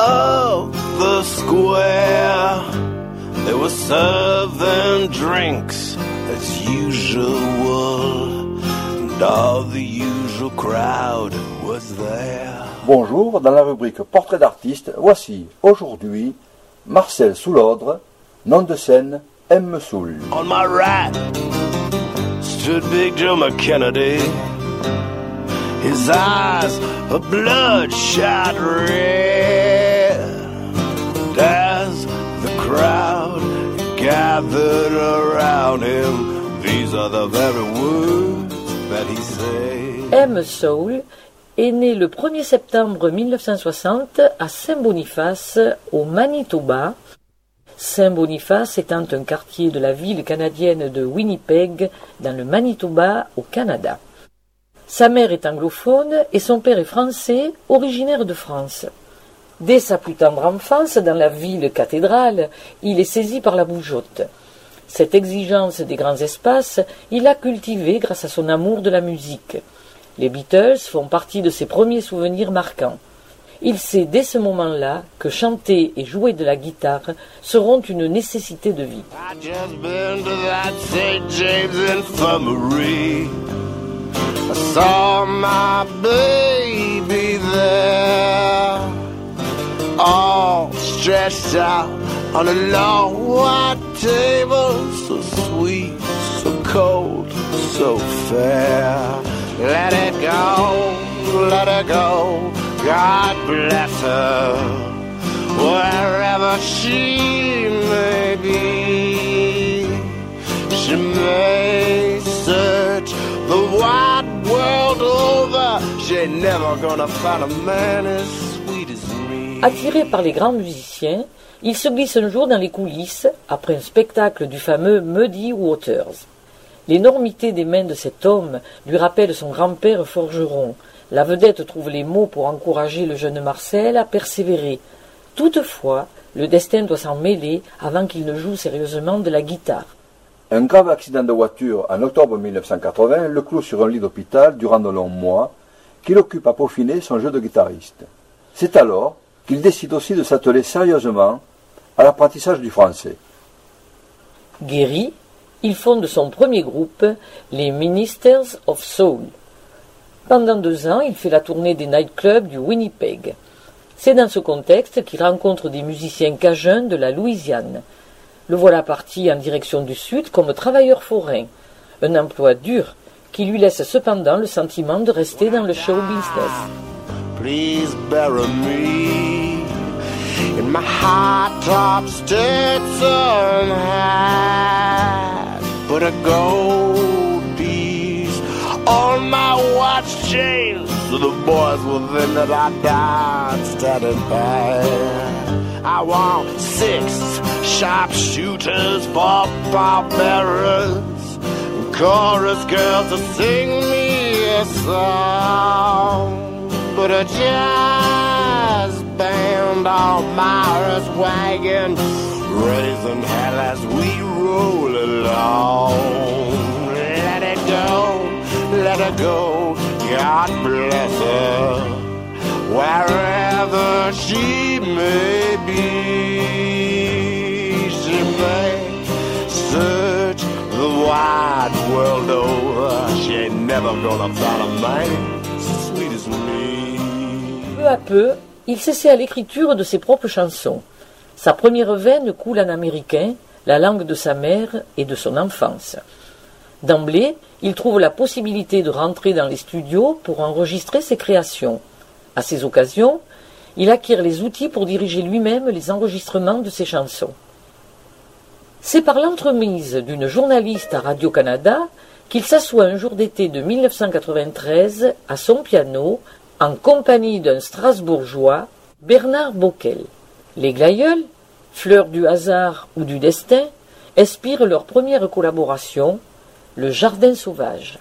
of the square. They were serving drinks as usual, and all the usual crowd was there. Bonjour, dans la rubrique Portrait d'artiste, voici aujourd'hui Marcel Soulodre, nom de scène M. Soul. On my right stood Big Joe McKennedy. His eyes a bloodshot red. M. Soul est né le 1er septembre 1960 à Saint-Boniface, au Manitoba. Saint-Boniface étant un quartier de la ville canadienne de Winnipeg, dans le Manitoba, au Canada. Sa mère est anglophone et son père est français, originaire de France. Dès sa plus tendre enfance, dans la ville cathédrale, il est saisi par la bougeotte. Cette exigence des grands espaces, il l'a cultivée grâce à son amour de la musique. Les Beatles font partie de ses premiers souvenirs marquants. Il sait dès ce moment-là que chanter et jouer de la guitare seront une nécessité de vie. All stretched out on a long white table, so sweet, so cold, so fair. Let it go, let it go. God bless her, wherever she may be. She may search the wide world over. She ain't never gonna find a man as. Attiré par les grands musiciens, il se glisse un jour dans les coulisses après un spectacle du fameux Muddy Waters. L'énormité des mains de cet homme lui rappelle son grand-père forgeron. La vedette trouve les mots pour encourager le jeune Marcel à persévérer. Toutefois, le destin doit s'en mêler avant qu'il ne joue sérieusement de la guitare. Un grave accident de voiture en octobre 1980 le cloue sur un lit d'hôpital durant de longs mois, qu'il occupe à peaufiner son jeu de guitariste. C'est alors qu'il décide aussi de s'atteler sérieusement à l'apprentissage du français. Guéri, il fonde son premier groupe, les Ministers of Soul. Pendant deux ans, il fait la tournée des nightclubs du Winnipeg. C'est dans ce contexte qu'il rencontre des musiciens cajuns de la Louisiane. Le voilà parti en direction du sud comme travailleur forain, un emploi dur qui lui laisse cependant le sentiment de rester dans le show business. Please bury me in my high top Stetson hat. Put a gold piece on my watch chain so the boys will think that I died standing by. I want six sharpshooters for barbarians, and chorus girls to sing me a song. But a jazz band on Myra's wagon, raising hell as we roll along. Let it go, let it go, God bless her, wherever she may be. She may search the wide world over, she ain't never gonna find a man. Peu à peu, il s'essaie à l'écriture de ses propres chansons. Sa première veine coule en américain, la langue de sa mère et de son enfance. D'emblée, il trouve la possibilité de rentrer dans les studios pour enregistrer ses créations. À ces occasions, il acquiert les outils pour diriger lui-même les enregistrements de ses chansons. C'est par l'entremise d'une journaliste à Radio-Canada qu'il s'assoit un jour d'été de 1993 à son piano en compagnie d'un Strasbourgeois, Bernard Bockel. Les Glaïeuls, fleurs du hasard ou du destin, inspirent leur première collaboration, Le Jardin sauvage.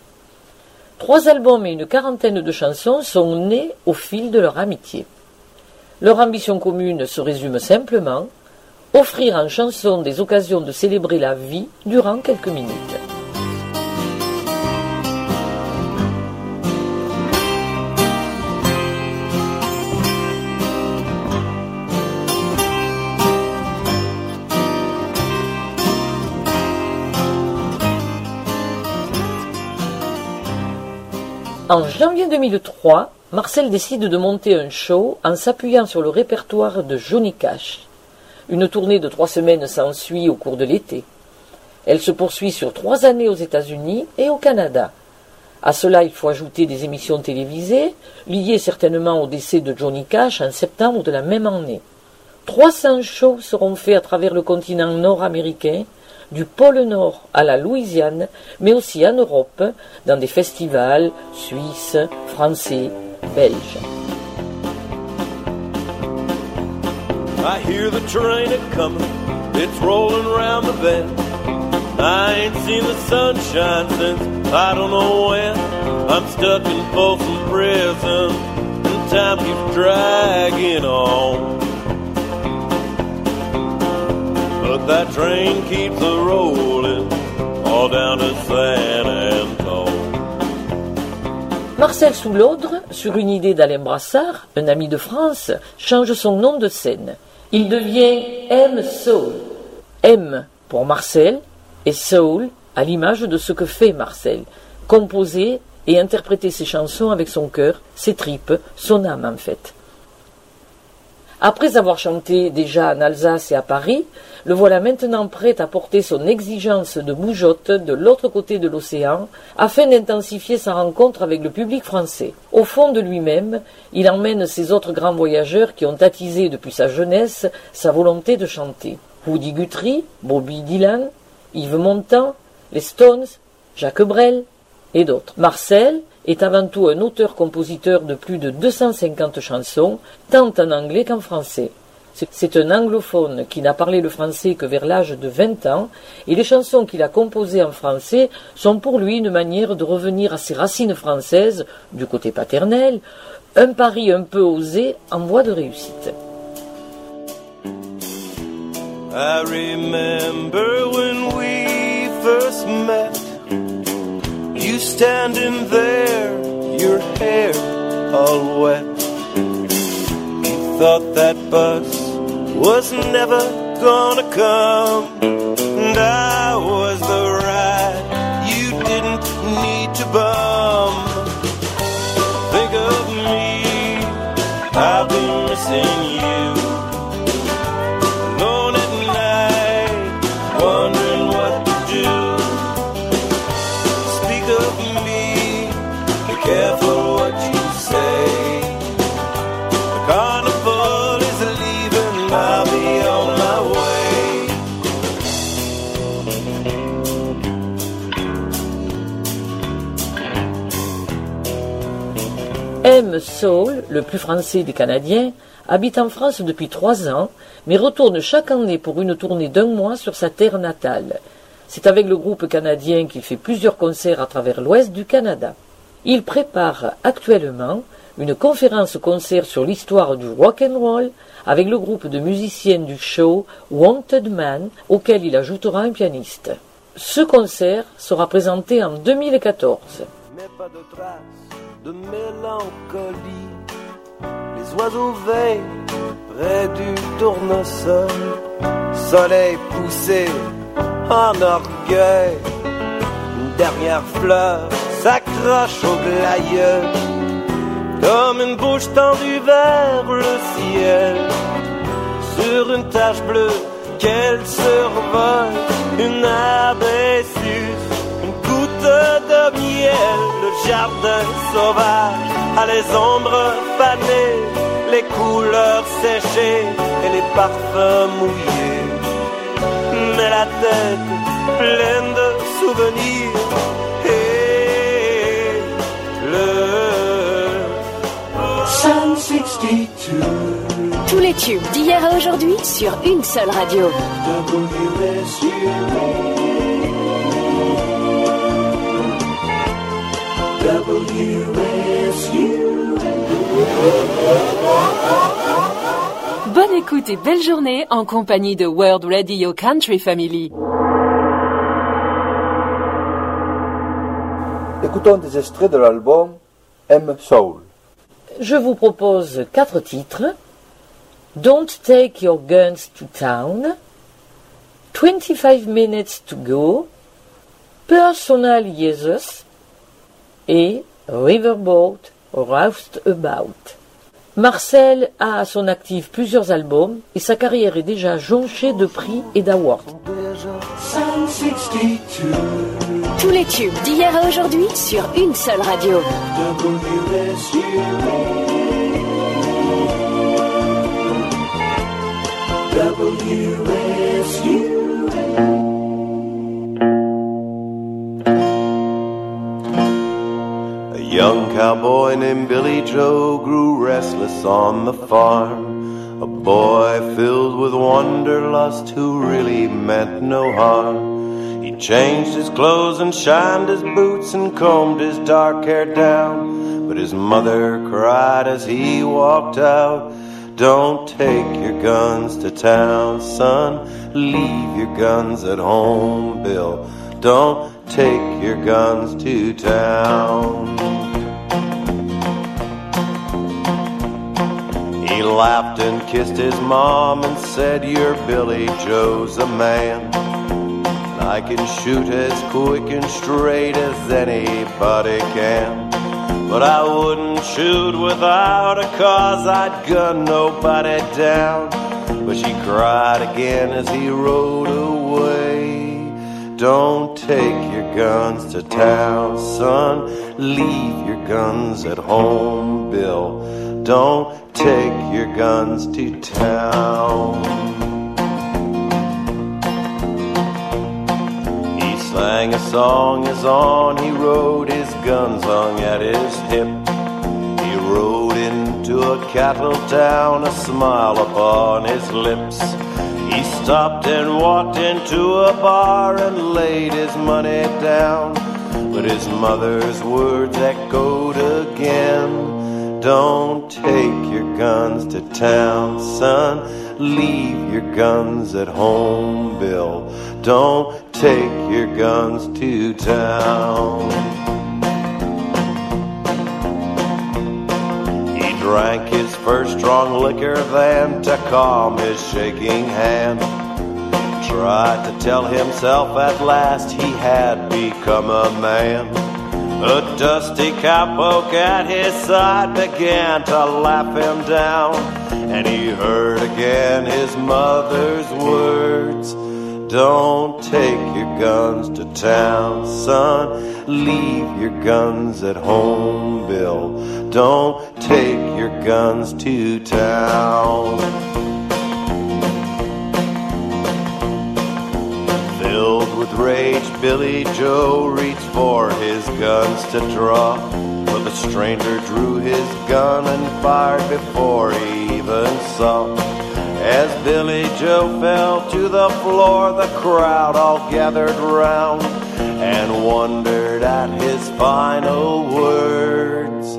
Trois albums et une quarantaine de chansons sont nés au fil de leur amitié. Leur ambition commune se résume simplement offrir en chanson des occasions de célébrer la vie durant quelques minutes. En janvier 2003, Marcel décide de monter un show en s'appuyant sur le répertoire de Johnny Cash. Une tournée de trois semaines s'ensuit au cours de l'été. Elle se poursuit sur trois années aux États-Unis et au Canada. À cela, il faut ajouter des émissions télévisées, liées certainement au décès de Johnny Cash en septembre de la même année. 300 shows seront faits à travers le continent nord-américain, du pôle Nord à la Louisiane, mais aussi en Europe, dans des festivals suisses, français, belges. I hear the train a coming, it's rolling around the bend. I ain't seen the sunshine since I don't know when. I'm stuck in Folsom Prison, and time keeps dragging on. But that train keeps a rolling all down. Marcel Soulaudre, sur une idée d'Alain Brassard, un ami de France, change son nom de scène. Il devient M. Soul. M pour Marcel et Soul à l'image de ce que fait Marcel. Composer et interpréter ses chansons avec son cœur, ses tripes, son âme en fait. Après avoir chanté déjà en Alsace et à Paris, le voilà maintenant prêt à porter son exigence de bougeotte de l'autre côté de l'océan afin d'intensifier sa rencontre avec le public français. Au fond de lui-même, il emmène ces autres grands voyageurs qui ont attisé depuis sa jeunesse sa volonté de chanter. Woody Guthrie, Bobby Dylan, Yves Montand, les Stones, Jacques Brel et d'autres. Marcel est avant tout un auteur-compositeur de plus de 250 chansons, tant en anglais qu'en français. C'est un anglophone qui n'a parlé le français que vers l'âge de 20 ans, et les chansons qu'il a composées en français sont pour lui une manière de revenir à ses racines françaises, du côté paternel, un pari un peu osé en voie de réussite. I remember when we first met. You standing there, your hair all wet. Was never gonna come. And I was the ride you didn't need to bum. Think of me, I'll be missing you. M. Soul, le plus français des Canadiens, habite en France depuis trois ans, mais retourne chaque année pour une tournée d'un mois sur sa terre natale. C'est avec le groupe canadien qu'il fait plusieurs concerts à travers l'ouest du Canada. Il prépare actuellement une conférence-concert sur l'histoire du rock and roll avec le groupe de musiciens du show Wanted Man, auquel il ajoutera un pianiste. Ce concert sera présenté en 2014. mais pas de traces de mélancolie. Les oiseaux veillent près du tournesol, soleil poussé en orgueil. Une dernière fleur s'accroche au glaïeul, comme une bouche tendue vers le ciel. Sur une tache bleue qu'elle survole, une abessus, une goutte de miel, jardin sauvage a les ombres fanées, les couleurs séchées et les parfums mouillés. Mais la tête pleine de souvenirs et le Sun 62 Tous les tubes d'hier à aujourd'hui sur une seule radio. Bonne écoute et belle journée en compagnie de World Radio Country Family. Écoutons des extraits de l'album M Soul. Je vous propose quatre titres. Don't Take Your Guns to Town, 25 Minutes to Go, Personal Jesus et Riverboat, Roustabout. Marcel a à son actif plusieurs albums et sa carrière est déjà jonchée de prix et d'awards. Sun 62 Tous les tubes d'hier à aujourd'hui sur une seule radio. Young cowboy named Billy Joe grew restless on the farm. A boy filled with wanderlust who really meant no harm. He changed his clothes and shined his boots and combed his dark hair down. But his mother cried as he walked out. Don't take your guns to town, son. Leave your guns at home, Bill. Don't take your guns to town. He laughed and kissed his mom and said, Your Billy Joe's a man. I can shoot as quick and straight as anybody can. But I wouldn't shoot without a cause, I'd gun nobody down. But she cried again as he rode away. Don't take your guns to town, son. Leave your guns at home, Bill. Don't take your guns to town. He sang a song as on he rode, his guns hung at his hip. He rode into a cattle town, a smile upon his lips. He stopped and walked into a bar and laid his money down. But his mother's words echoed again. Don't take your guns to town, son. Leave your guns at home, Bill. Don't take your guns to town. He drank his first strong liquor then to calm his shaking hand. Tried to tell himself at last he had become a man. A dusty cowpoke at his side began to laugh him down, and he heard again his mother's words. Don't take your guns to town, son. Leave your guns at home, Bill. Don't take your guns to town. Filled with rage, Billy Joe reached for his guns to draw. But the stranger drew his gun and fired before he even saw. As Billy Joe fell to the floor, the crowd all gathered round and wondered at his final words.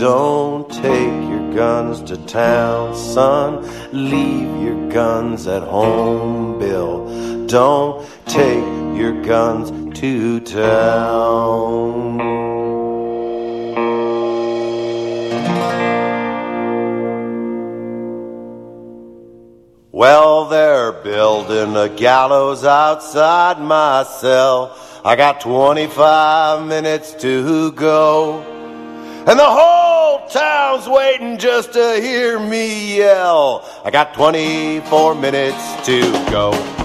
Don't take your guns to town, son. Leave your guns at home, Bill. Don't take your guns to town. Well, they're building a gallows outside my cell. I got 25 minutes to go. And the whole town's waiting just to hear me yell. I got 24 minutes to go.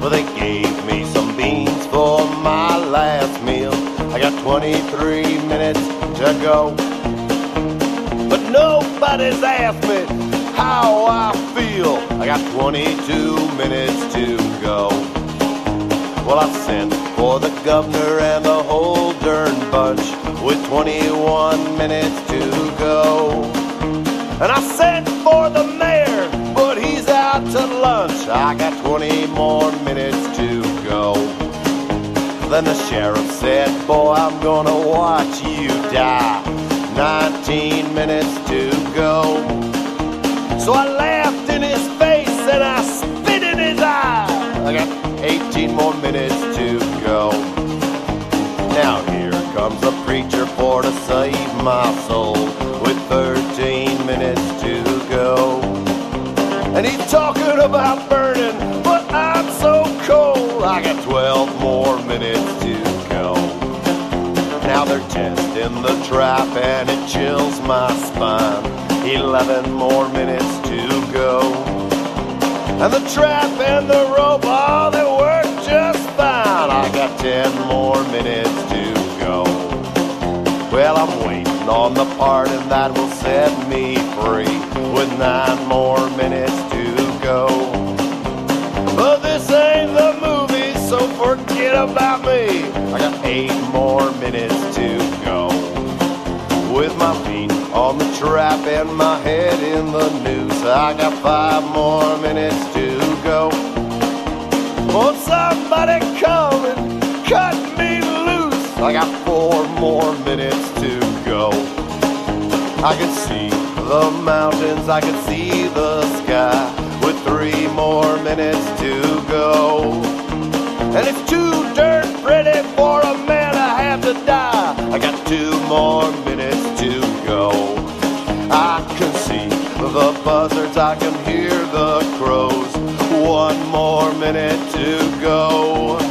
Well, they gave me some beans for my last meal. I got 23 minutes to go. But nobody's asked me how I feel. I got 22 minutes to go. Well, I sent for the governor and the whole darn bunch with 21 minutes to go. And I sent for the to lunch. I got 20 more minutes to go. Then the sheriff said, Boy, I'm gonna watch you die. 19 minutes to go. So I laughed in his face and I spit in his eye. I got 18 more minutes to go. Now here comes a preacher for to save my soul about burning, but I'm so cold. I got 12 more minutes to go. Now another test in the trap and it chills my spine. Eleven more minutes to go. And the trap and the rope, oh, they work just fine. I got ten more minutes to go. Well, I'm waiting on the pardon that will set me free with nine more minutes to go. But this ain't the movie, so forget about me. I got eight more minutes to go. With my feet on the trap and my head in the noose, I got five more minutes to go. Won't somebody come and cut me loose? I got four more minutes to go. I can see the mountains, I can see the sky with three more minutes to go. And it's too dirt pretty for a man to have to die. I got two more minutes to go. I can see the buzzards, I can hear the crows. One more minute to go.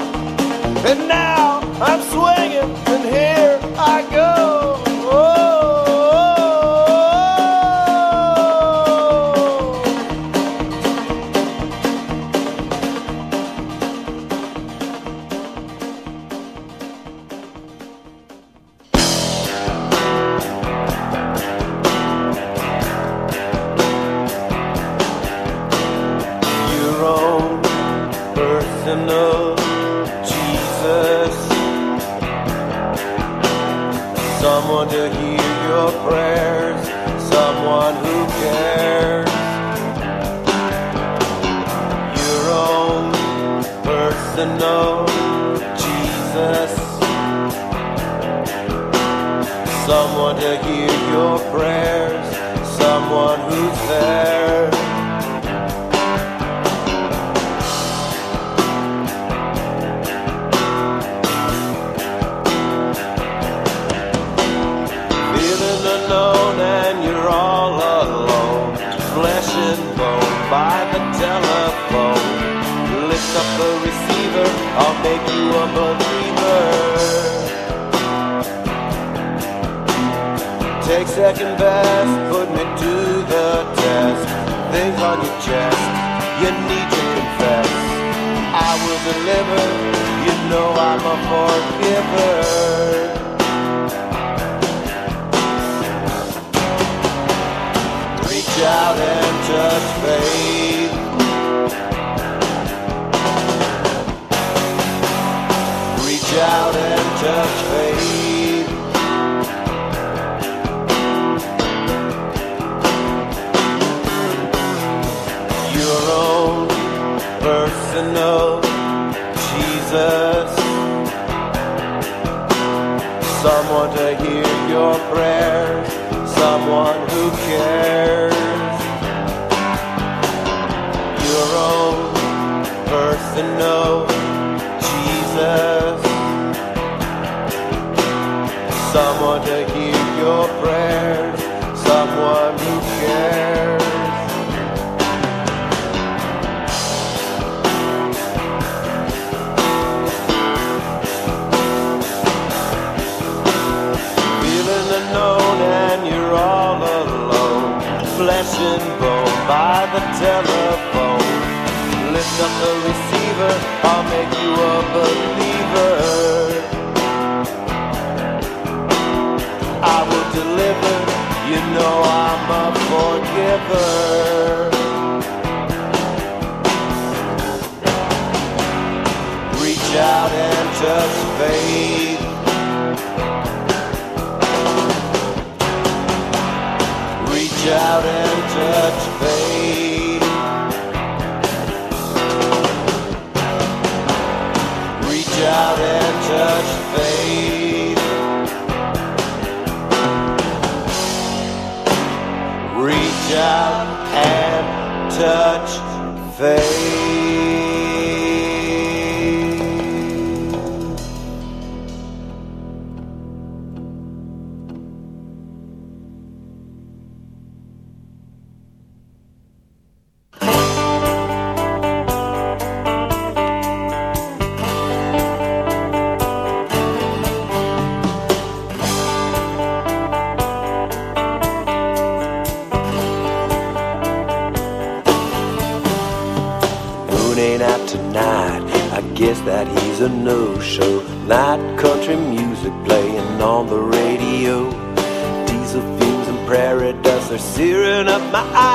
Out and touch faith. Your own personal Jesus. Someone to hear your prayers, someone who cares. Your own personal Someone to hear your prayers, someone who cares. Feeling unknown and you're all alone. Flesh and bone by the telephone. Lift up the receiver, I'll make you a believer. Deliver, you know I'm a forgiver. Reach out and touch faith. Reach out and touch faith. Reach out and touch faith. My eyes.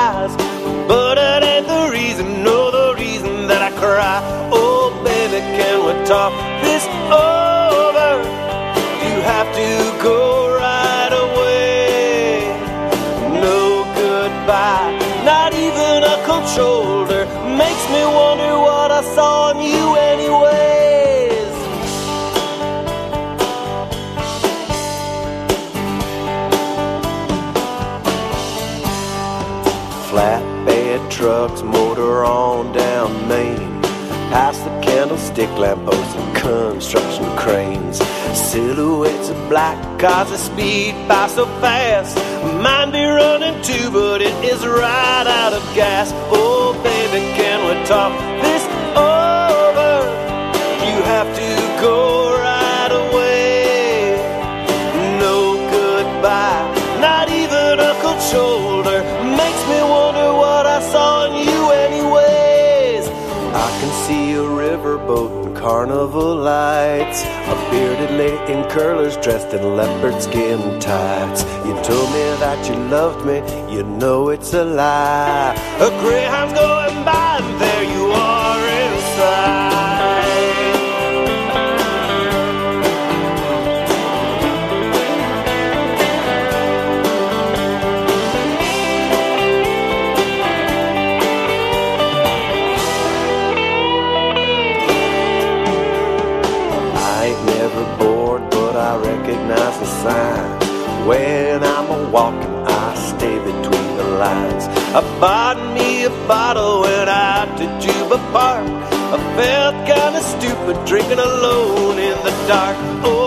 Speed by so fast. Mine be running too, but it is right out of gas. Oh, baby, can we talk this over? You have to go right away. No goodbye, not even a cold shoulder. Makes me wonder what I saw in you, anyways. I can see a riverboat and carnival lights. A bearded lady in curlers dressed in leopard skin tights. You told me that you loved me, you know it's a lie. A greyhound's going by, and there you are inside. Signs. When I'm a walking, I stay between the lines. I bought me a bottle went out to Juba Park. I felt kinda stupid drinking alone in the dark. Oh,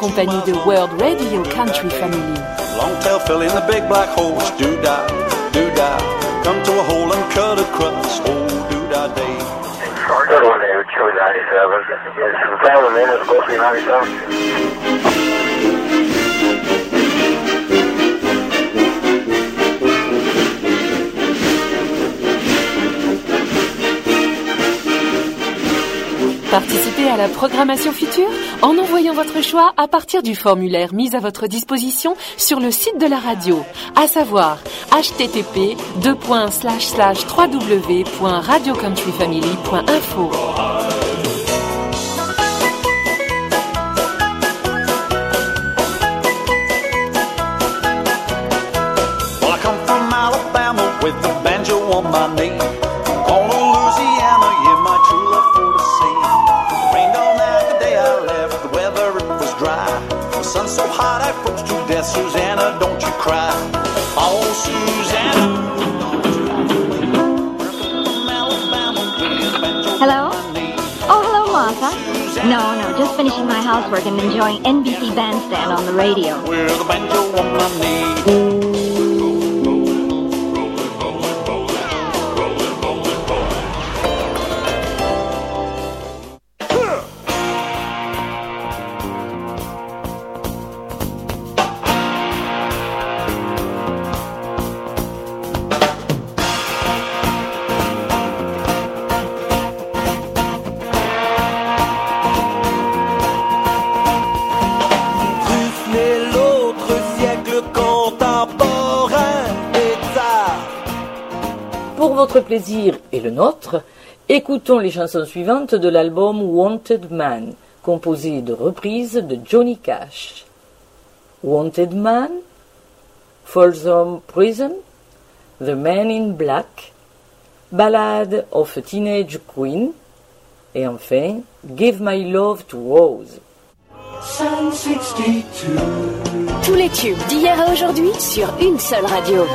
compagnie de World Radio Country Family. Long tail fill in the big black holes. Do-da, do-da. Come to a hole and cut across. Oh, do-da day. Good one there, Chewy 97. It's from Family Man, it's supposed to be 97. À la programmation future en envoyant votre choix à partir du formulaire mis à votre disposition sur le site de la radio, à savoir http www.radiocountryfamily.info. Hello? Oh, hello, Martha. No, no, just finishing my housework and enjoying NBC Bandstand on the radio. Plaisir et le nôtre, écoutons les chansons suivantes de l'album Wanted Man, composé de reprises de Johnny Cash. Wanted Man, Folsom Prison, The Man in Black, Ballad of a Teenage Queen, et enfin Give My Love to Rose. Tous les tubes d'hier à aujourd'hui sur une seule radio.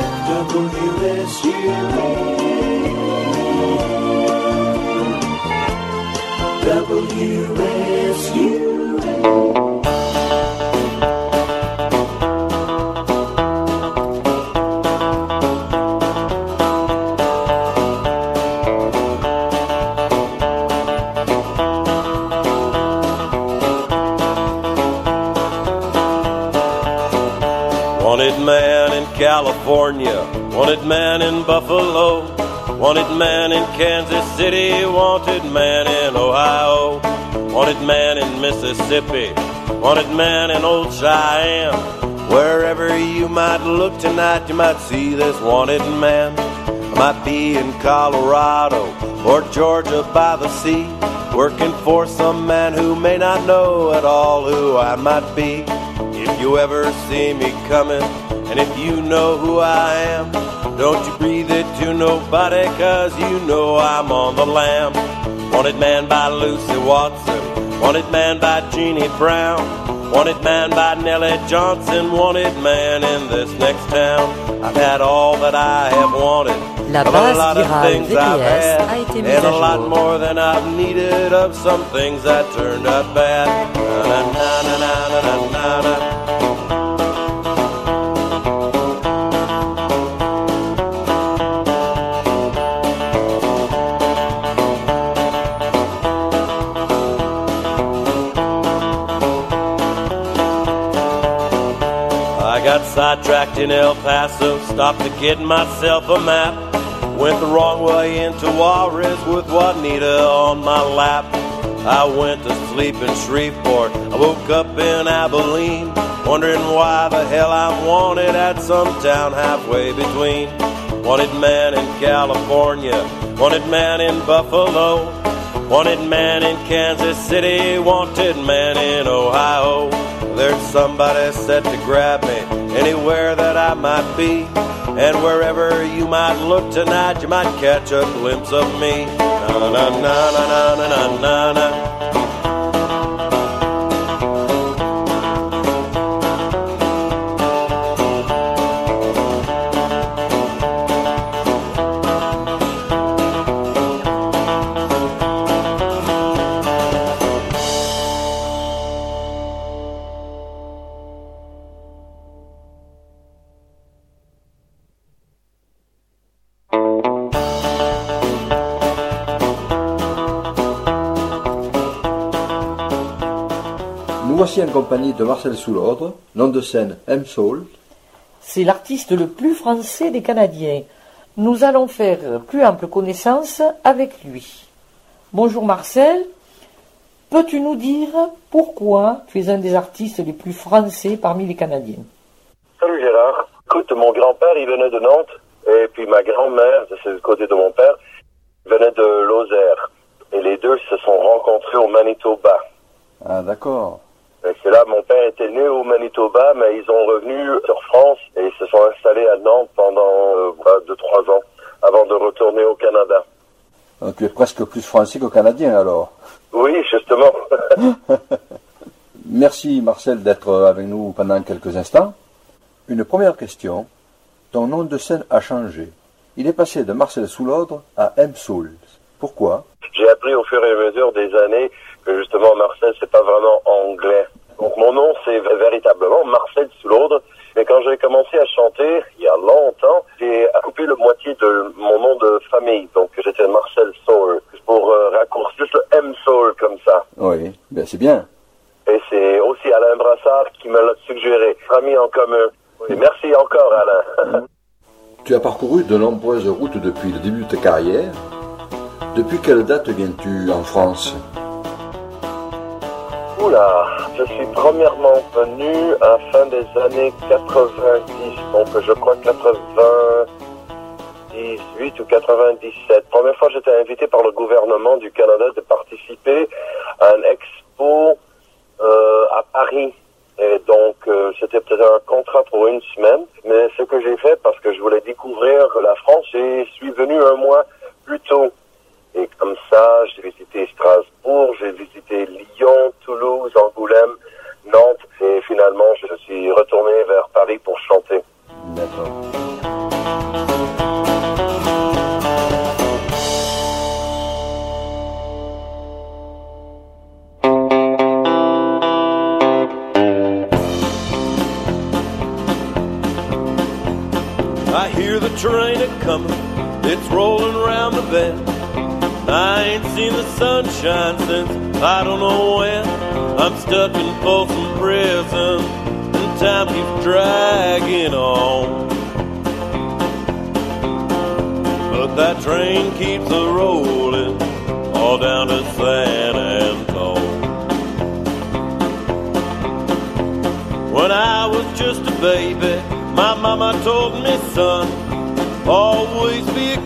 Wanted man in California, wanted man in Buffalo, wanted man in Kansas City, wanted man in Ohio, wanted man in Mississippi, wanted man in Old Cheyenne. Wherever you might look tonight, you might see this wanted man. I might be in Colorado or Georgia by the sea, working for some man who may not know at all who I might be. If you ever see me coming, and if you know who I am, don't you breathe it to nobody, cause you know I'm on the lam. Wanted man by Lucy Watson, wanted man by Jeannie Brown, wanted man by Nellie Johnson, wanted man in this next town. I've had all that I have wanted. La a base lot of virale things I've VPS had, a été mise and a lot jour. more than I've needed of some things that turned out bad. Na, na, na. Sidetracked in El Paso, stopped to get myself a map. Went the wrong way into Juarez with Juanita on my lap. I went to sleep in Shreveport. I woke up in Abilene, wondering why the hell I'm wanted at some town halfway between. Wanted man in California, wanted man in Buffalo, wanted man in Kansas City, wanted man in Ohio. There's somebody set to grab me anywhere that I might be. And wherever you might look tonight, you might catch a glimpse of me. Na na na na na na na na. En compagnie de Marcel Soulordre, nom de scène M Soul. C'est l'artiste le plus français des Canadiens. Nous allons faire plus ample connaissance avec lui. Bonjour Marcel. Peux-tu nous dire pourquoi tu es un des artistes les plus français parmi les Canadiens? Salut Gérard. Écoute, mon grand-père, il venait de Nantes, et puis ma grand-mère, c'est le côté de mon père, venait de Lozère. Et les deux se sont rencontrés au Manitoba. Ah d'accord. Et c'est là, mon père était né au Manitoba, mais ils sont revenus sur France et ils se sont installés à Nantes pendant euh, voilà, deux, trois ans, avant de retourner au Canada. Donc, tu es presque plus français que canadien alors. Oui, justement. Merci Marcel d'être avec nous pendant quelques instants. Une première question. Ton nom de scène a changé. Il est passé de Marcel Soulordre à M Soul. Pourquoi? J'ai appris au fur et à mesure des années que justement Marcel, c'est pas vraiment anglais. Donc mon nom, c'est véritablement Marcel Soulordre. Mais quand j'ai commencé à chanter, il y a longtemps, j'ai coupé le moitié de mon nom de famille. Donc j'étais Marcel Soul. Pour euh, raccourcir juste le M Soul comme ça. Oui, ben c'est bien. Et c'est aussi Alain Brassard qui me l'a suggéré. Ami en commun. Oui, merci encore Alain. Tu as parcouru de nombreuses routes depuis le début de ta carrière. Depuis quelle date viens-tu en France? Oula, je suis premièrement venu à fin des années 90, donc je crois 98, 98 ou 97. Première fois, j'étais invité par le gouvernement du Canada de participer à un expo euh, à Paris. Et donc, euh, c'était peut-être un contrat pour une semaine. Mais ce que j'ai fait, parce que je voulais découvrir la France, je suis venu un mois plus tôt. Et comme ça, j'ai visité Strasbourg, j'ai visité Lyon, Toulouse, Angoulême, Nantes. Et finalement, je suis retourné vers Paris pour chanter. I hear the train a comin', it's rolling round the bend. I ain't seen the sunshine since I don't know when. I'm stuck in Folsom Prison, and time keeps dragging on. But that train keeps a rolling all down to San Antone. When I was just a baby, my mama told me, son, always be a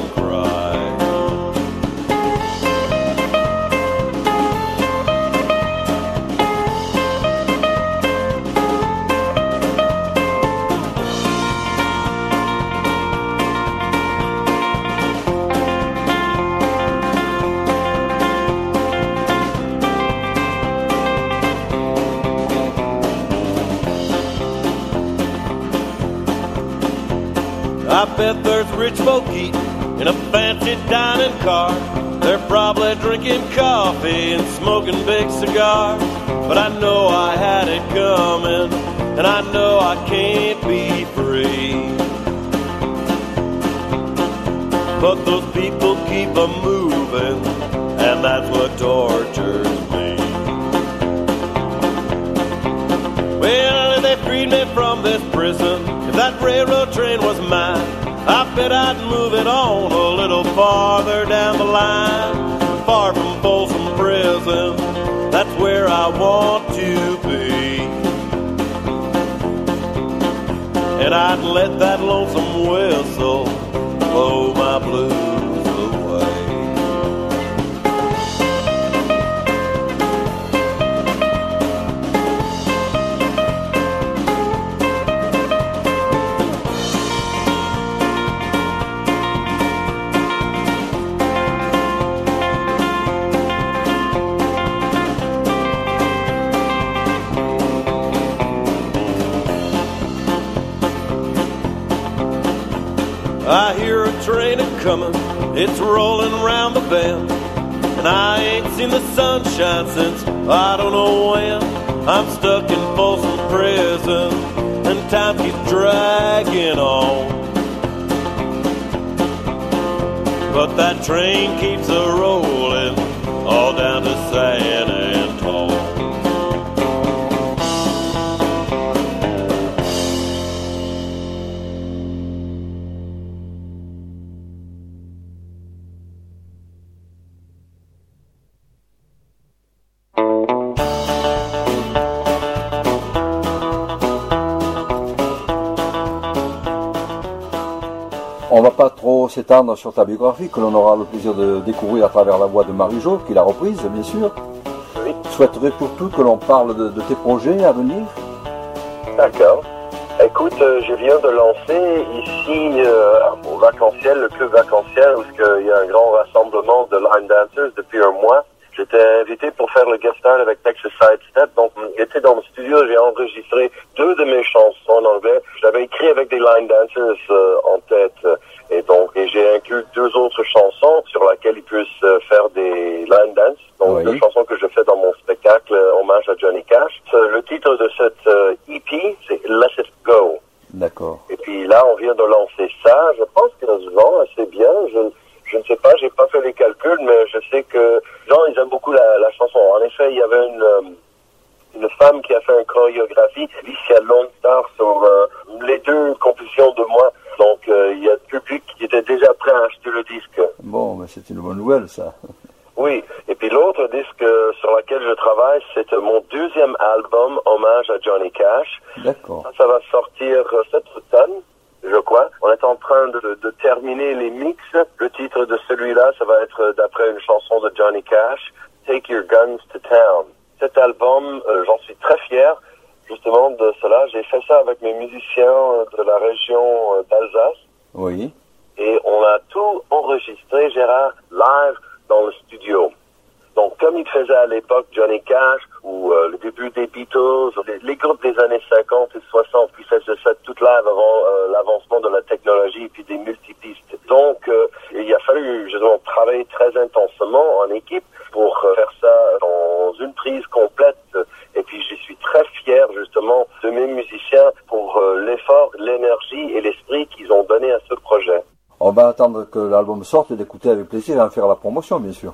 in a fancy dining car. They're probably drinking coffee and smoking big cigars. But I know I had it coming, and I know I can't be free. But those people keep a moving, and that's what tortures me. Well, they freed me from this prison, if that railroad train was mine, I bet I'd move it on a little farther down the line, far from Folsom Prison. That's where I want to be. And I'd let that lonesome whistle blow my blues train a comin', it's rolling round the bend. And I ain't seen the sunshine since I don't know when. I'm stuck in Folsom Prison, and time keeps dragging on. But that train keeps a rolling all down to San s'étendre sur ta biographie, que l'on aura le plaisir de découvrir à travers la voix de Marie-Jo, qui l'a reprise, bien sûr. Oui. Souhaiterais pour tout que l'on parle de, tes projets à venir? D'accord. Écoute, euh, je viens de lancer ici euh, au vacanciel, le club vacanciel, où il y a un grand rassemblement de line dancers depuis un mois. J'étais invité pour faire le guest star avec Texas Sidestep. Donc, j'étais dans le studio, j'ai enregistré deux de mes chansons en anglais. J'avais écrit avec des line dancers euh, en tête. Et donc, et j'ai inclus deux autres chansons sur lesquelles ils puissent euh, faire des line dance. Donc, Oui. deux chansons que je fais dans mon spectacle euh, hommage à Johnny Cash. Euh, Le titre de cette EP, c'est Let It Go. D'accord. Et puis là, on vient de lancer ça. Je pense que ça se vend assez bien. Je, je ne sais pas, j'ai pas fait les calculs, mais je sais que les gens, ils aiment beaucoup la, la chanson. En effet, il y avait une, une femme qui a fait une chorégraphie, Alicia Lone Star, sur euh, les deux compositions de moi. Donc euh, il y a le public qui était déjà prêt à acheter le disque. Bon, mais c'est une bonne nouvelle ça. Oui, et puis l'autre disque euh, sur lequel je travaille, c'est euh, mon deuxième album, Hommage à Johnny Cash. D'accord. Ça, va sortir cet automne, je crois. On est en train de, de terminer les mix. Le titre de celui-là, ça va être d'après une chanson de Johnny Cash, Take Your Guns to Town. Cet album, euh, j'en suis très fier justement de cela. J'ai fait ça avec mes musiciens de la région euh, d'Alsace Oui. et on a tout enregistré, Gérard, live dans le studio. Donc, comme il faisait à l'époque Johnny Cash ou euh, le début des Beatles, les, groupes des années 50 et 60 qui faisaient ça toute live avant euh, l'avancement de la technologie et puis des multipistes. Donc, euh, il a fallu justement travailler très intensément en équipe pour euh, faire ça dans une prise complète. Et puis, je suis très fier justement de mes musiciens pour euh, l'effort, l'énergie et l'esprit qu'ils ont donné à ce projet. On va attendre que l'album sorte et d'écouter avec plaisir et en faire la promotion, bien sûr.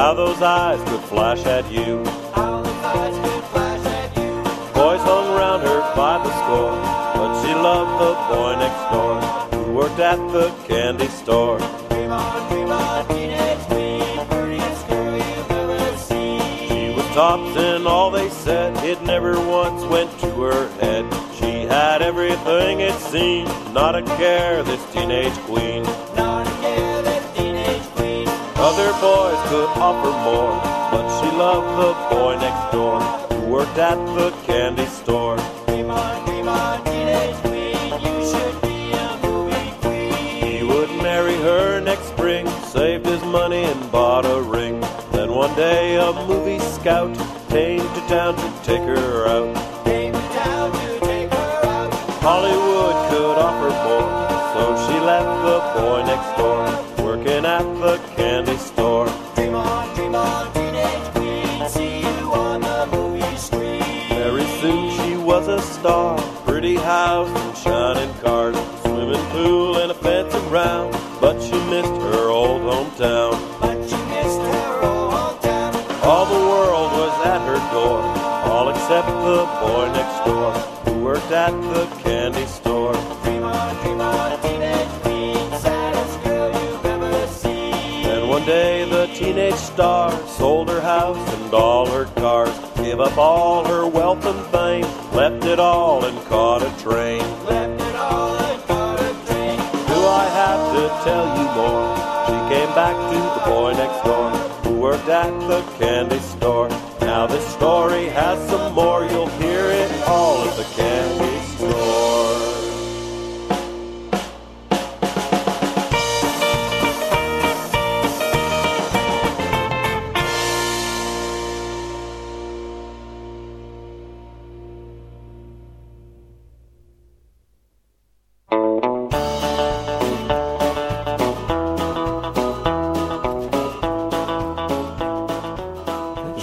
How those eyes could flash at you. Boys hung around her by the score, but she loved the boy next door who worked at the candy store. She was tops in all they said, it never once went to her head. She had everything it seemed, not a care, this teenage queen. Other boys could offer more, but she loved the boy next door who worked at the candy store. He would marry her next spring, saved his money and bought a ring. Then one day a movie scout came to town to take her out. Hollywood could offer more, so she left the boy next door, working at the candy store. Very soon she was a star, pretty house and shining cars, swimming pool and a fancy round, but she missed her old hometown. All the world was at her door, all except the boy next door, who worked at the star sold her house and all her cars, gave up all her wealth and fame, left it all and caught a train. Do I have to tell you more? She came back to the boy next door who worked at the candy store. Now this story has some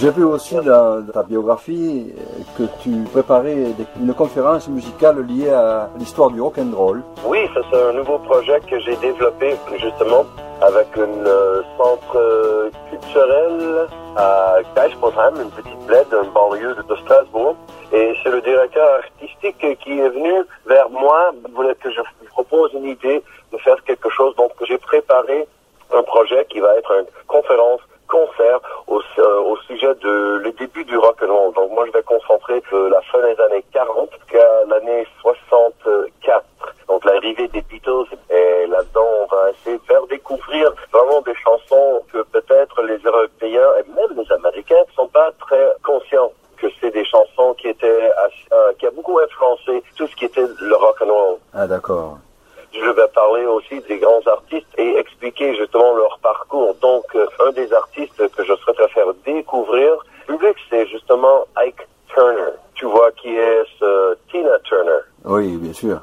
J'ai vu aussi dans ta biographie euh, que tu préparais une conférence musicale liée à l'histoire du rock and roll. Oui, c'est un nouveau projet que j'ai développé justement avec un euh, centre euh, culturel à Geisbotheim, une petite bled, un banlieue de Strasbourg. Et c'est le directeur artistique qui est venu vers moi, voulait que je propose une idée de faire quelque chose. Donc j'ai préparé un projet qui va être une conférence concert au, euh, au sujet de le début du rock and roll. Donc moi je vais concentrer de la fin des années 40 jusqu'à l'année 64. Donc l'arrivée des Beatles et là-dedans on va essayer de faire découvrir vraiment des chansons que peut-être les Européens et même les Américains sont pas très conscients que c'est des chansons qui étaient euh, qui a beaucoup influencé tout ce qui était le rock and roll. Ah d'accord. Je vais parler aussi des grands artistes et expliquer justement leur parcours. Donc, euh, un des artistes que je souhaiterais faire découvrir public, c'est justement Ike Turner. Tu vois qui est ce Tina Turner? Oui, bien sûr.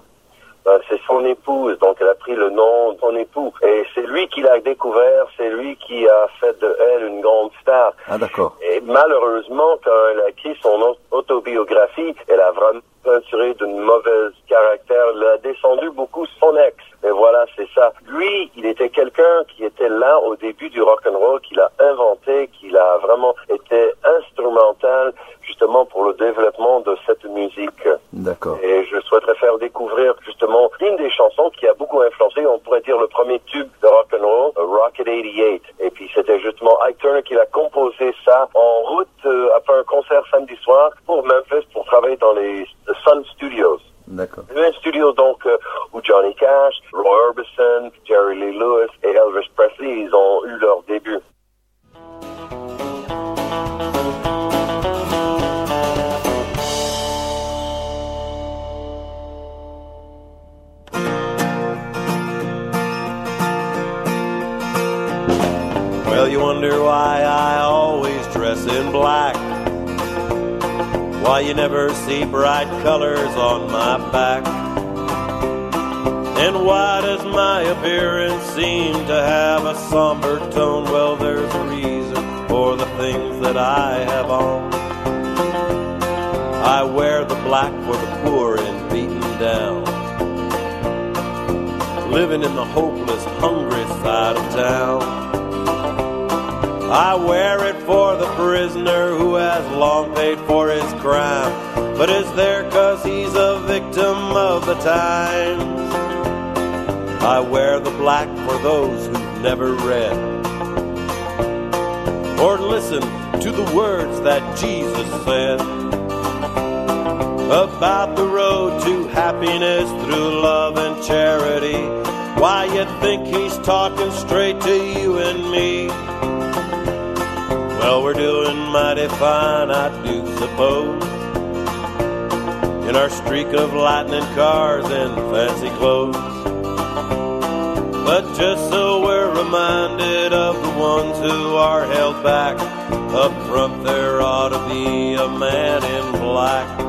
Ben, c'est son épouse, donc elle a pris le nom de son époux. Et c'est lui qui l'a découvert, c'est lui qui a fait de elle une grande star. Ah d'accord. Et malheureusement, quand elle a écrit son au- autobiographie, elle a vraiment peinturé d'une mauvaise caractère. Elle a descendu beaucoup son ex. Et voilà, c'est ça. Lui, il était quelqu'un qui était là au début du rock and roll, qu'il a inventé, qu'il a vraiment été instrumental justement pour le développement de cette musique. D'accord. Et je souhaiterais faire découvrir justement une des chansons qui a beaucoup influencé, on pourrait dire le premier tube de rock and roll, Rocket 88. Et puis c'était justement Ike Turner qui a composé ça en route euh, après un concert samedi soir pour Memphis pour travailler dans les Sun Studios. D'accord. Un studio donc euh, où Johnny Cash, Roy Orbison, Jerry Lee Lewis et Elvis Presley, ils ont bright colors on my back. And why does my appearance seem to have a somber tone? Well, there's a reason for the things that I have on. I wear the black for the poor and beaten down. Living in the hopeless, hungry side of town. I wear it for the prisoner who has long paid for his crime, but is there 'cause he's a victim of the times. I wear the black for those who've never read or listened to the words that Jesus said about the road to happiness through love and charity. Why you think he's talking straight to you and me? Well, we're doing mighty fine, I do suppose. In our streak of lightning cars and fancy clothes. But just so we're reminded of the ones who are held back, up front there ought to be a man in black.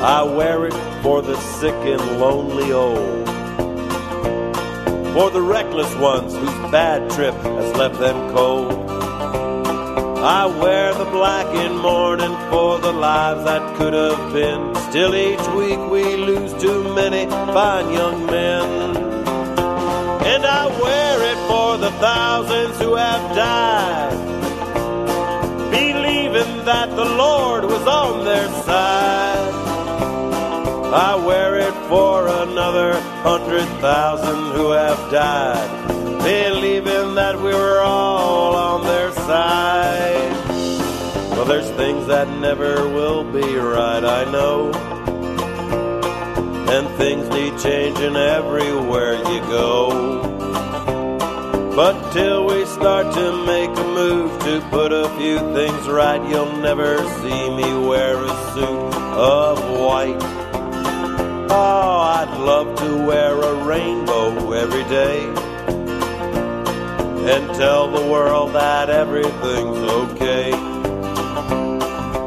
I wear it for the sick and lonely old. For the reckless ones whose bad trip has left them cold. I wear the black in mourning for the lives that could have been. Still each week we lose too many fine young men. And I wear it for the thousands who have died. Believing that the Lord was on their side. I wear it for another hundred thousand who have died, believing that we were all on their side. Well, there's things that never will be right, I know. And things need changing everywhere you go. But till we start to make a move to put a few things right, you'll never see me wear a suit of white. Oh, I'd love to wear a rainbow every day and tell the world that everything's okay.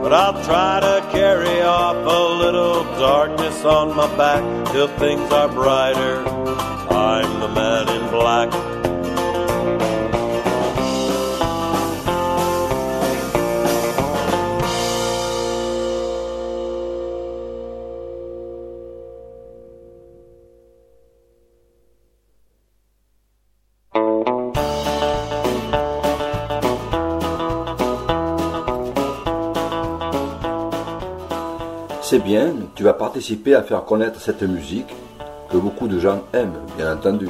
But I'll try to carry off a little darkness on my back till things are brighter. I'm the man in black. C'est bien, tu vas participer à faire connaître cette musique que beaucoup de gens aiment, bien entendu.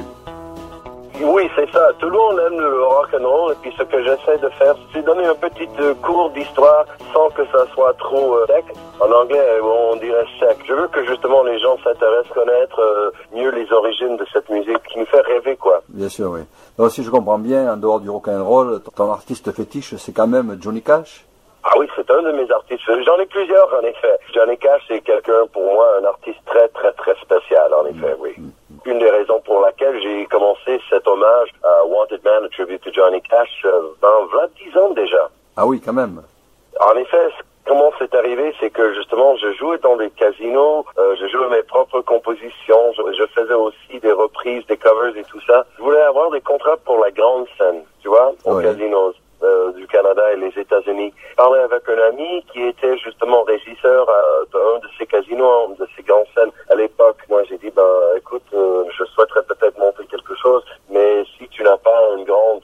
Oui, c'est ça. Tout le monde aime le rock and roll et puis ce que j'essaie de faire, c'est donner un petit euh, cours d'histoire sans que ça soit trop euh, sec. En anglais, euh, on dirait sec. Je veux que justement les gens s'intéressent, connaître euh, mieux les origines de cette musique qui nous fait rêver, quoi. Bien sûr, oui. Donc si je comprends bien, en dehors du rock and roll, ton artiste fétiche, c'est quand même Johnny Cash? Ah oui, c'est un de mes artistes. J'en ai plusieurs, en effet. Johnny Cash, c'est quelqu'un, pour moi, un artiste très, très, très spécial, en effet, oui. Une des raisons pour laquelle j'ai commencé cet hommage à Wanted Man, a tribute to Johnny Cash, euh, dans 20 ans déjà. Ah oui, quand même. En effet, comment c'est arrivé, c'est que justement, je jouais dans des casinos, euh, je jouais mes propres compositions, je, faisais aussi des reprises, des covers et tout ça. Je voulais avoir des contrats pour la grande scène, tu vois, aux ouais. casinos. Euh, du Canada et les États-Unis. Parler avec un ami qui était justement régisseur euh, d'un de ces casinos, de ces grandes scènes. À l'époque, moi, j'ai dit, ben, écoute, euh, je souhaiterais peut-être monter quelque chose, mais si tu n'as pas une grande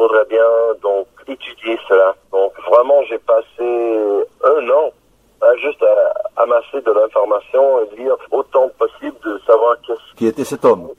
faudrait bien donc étudier cela. Donc vraiment, j'ai passé un an à juste à amasser de l'information et lire autant possible de savoir qui était cet homme?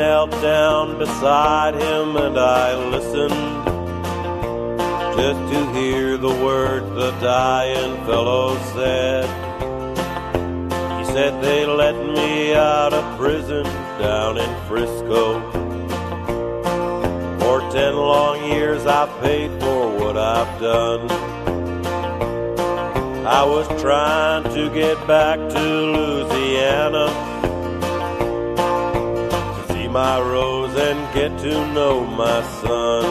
knelt down beside him and I listened just to hear the words the dying fellow said. He said they let me out of prison down in Frisco. For ten long years I paid for what I've done. I was trying to get back to Louisiana my rose and get to know my son.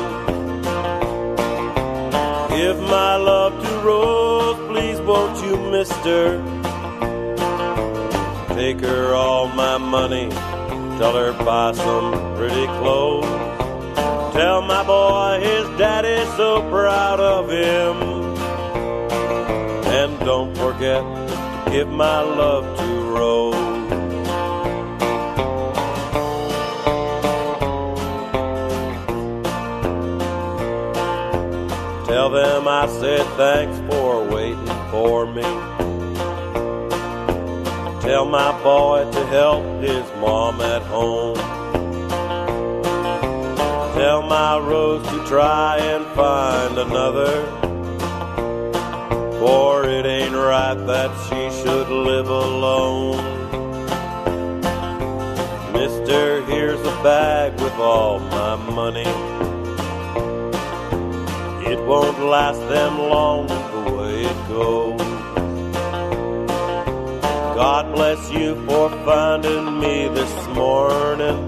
Give my love to Rose, please won't you, mister? Take her all my money, tell her buy some pretty clothes. Tell my boy his daddy's so proud of him. And don't forget to give my love to Rose. I said thanks for waiting for me. Tell my boy to help his mom at home. Tell my Rose to try and find another. For it ain't right that she should live alone. Mister, here's a bag with all my money. Won't last them long the way it goes. God bless you for finding me this morning.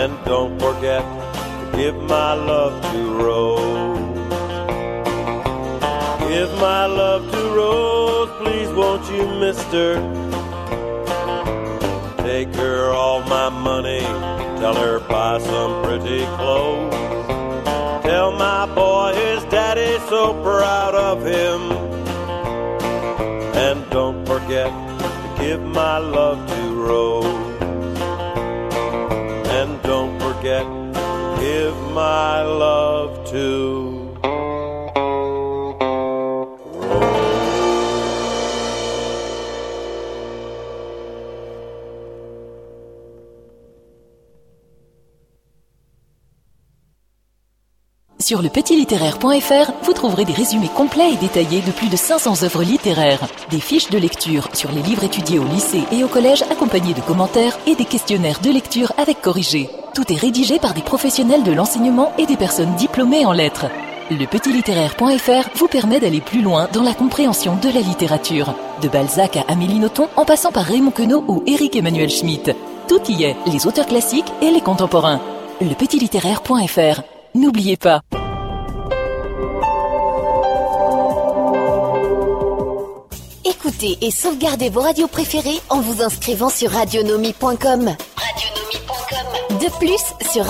And don't forget to give my love to Rose. Give my love to Rose, please won't you, mister? Take her all my money, tell her buy some pretty clothes. Tell my boy his daddy's so proud of him. And don't forget to give my love to Rose. And don't forget, to give my love to Sur le petilittéraire.fr, vous trouverez des résumés complets et détaillés de plus de 500 œuvres littéraires, des fiches de lecture sur les livres étudiés au lycée et au collège accompagnés de commentaires et des questionnaires de lecture avec corrigés. Tout est rédigé par des professionnels de l'enseignement et des personnes diplômées en lettres. Le petilittéraire.fr vous permet d'aller plus loin dans la compréhension de la littérature. De Balzac à Amélie Nothomb en passant par Raymond Queneau ou Éric Emmanuel Schmitt. Tout y est, les auteurs classiques et les contemporains. Le petilittéraire.fr N'oubliez pas. Écoutez et sauvegardez vos radios préférées en vous inscrivant sur radionomie.com. De plus, sur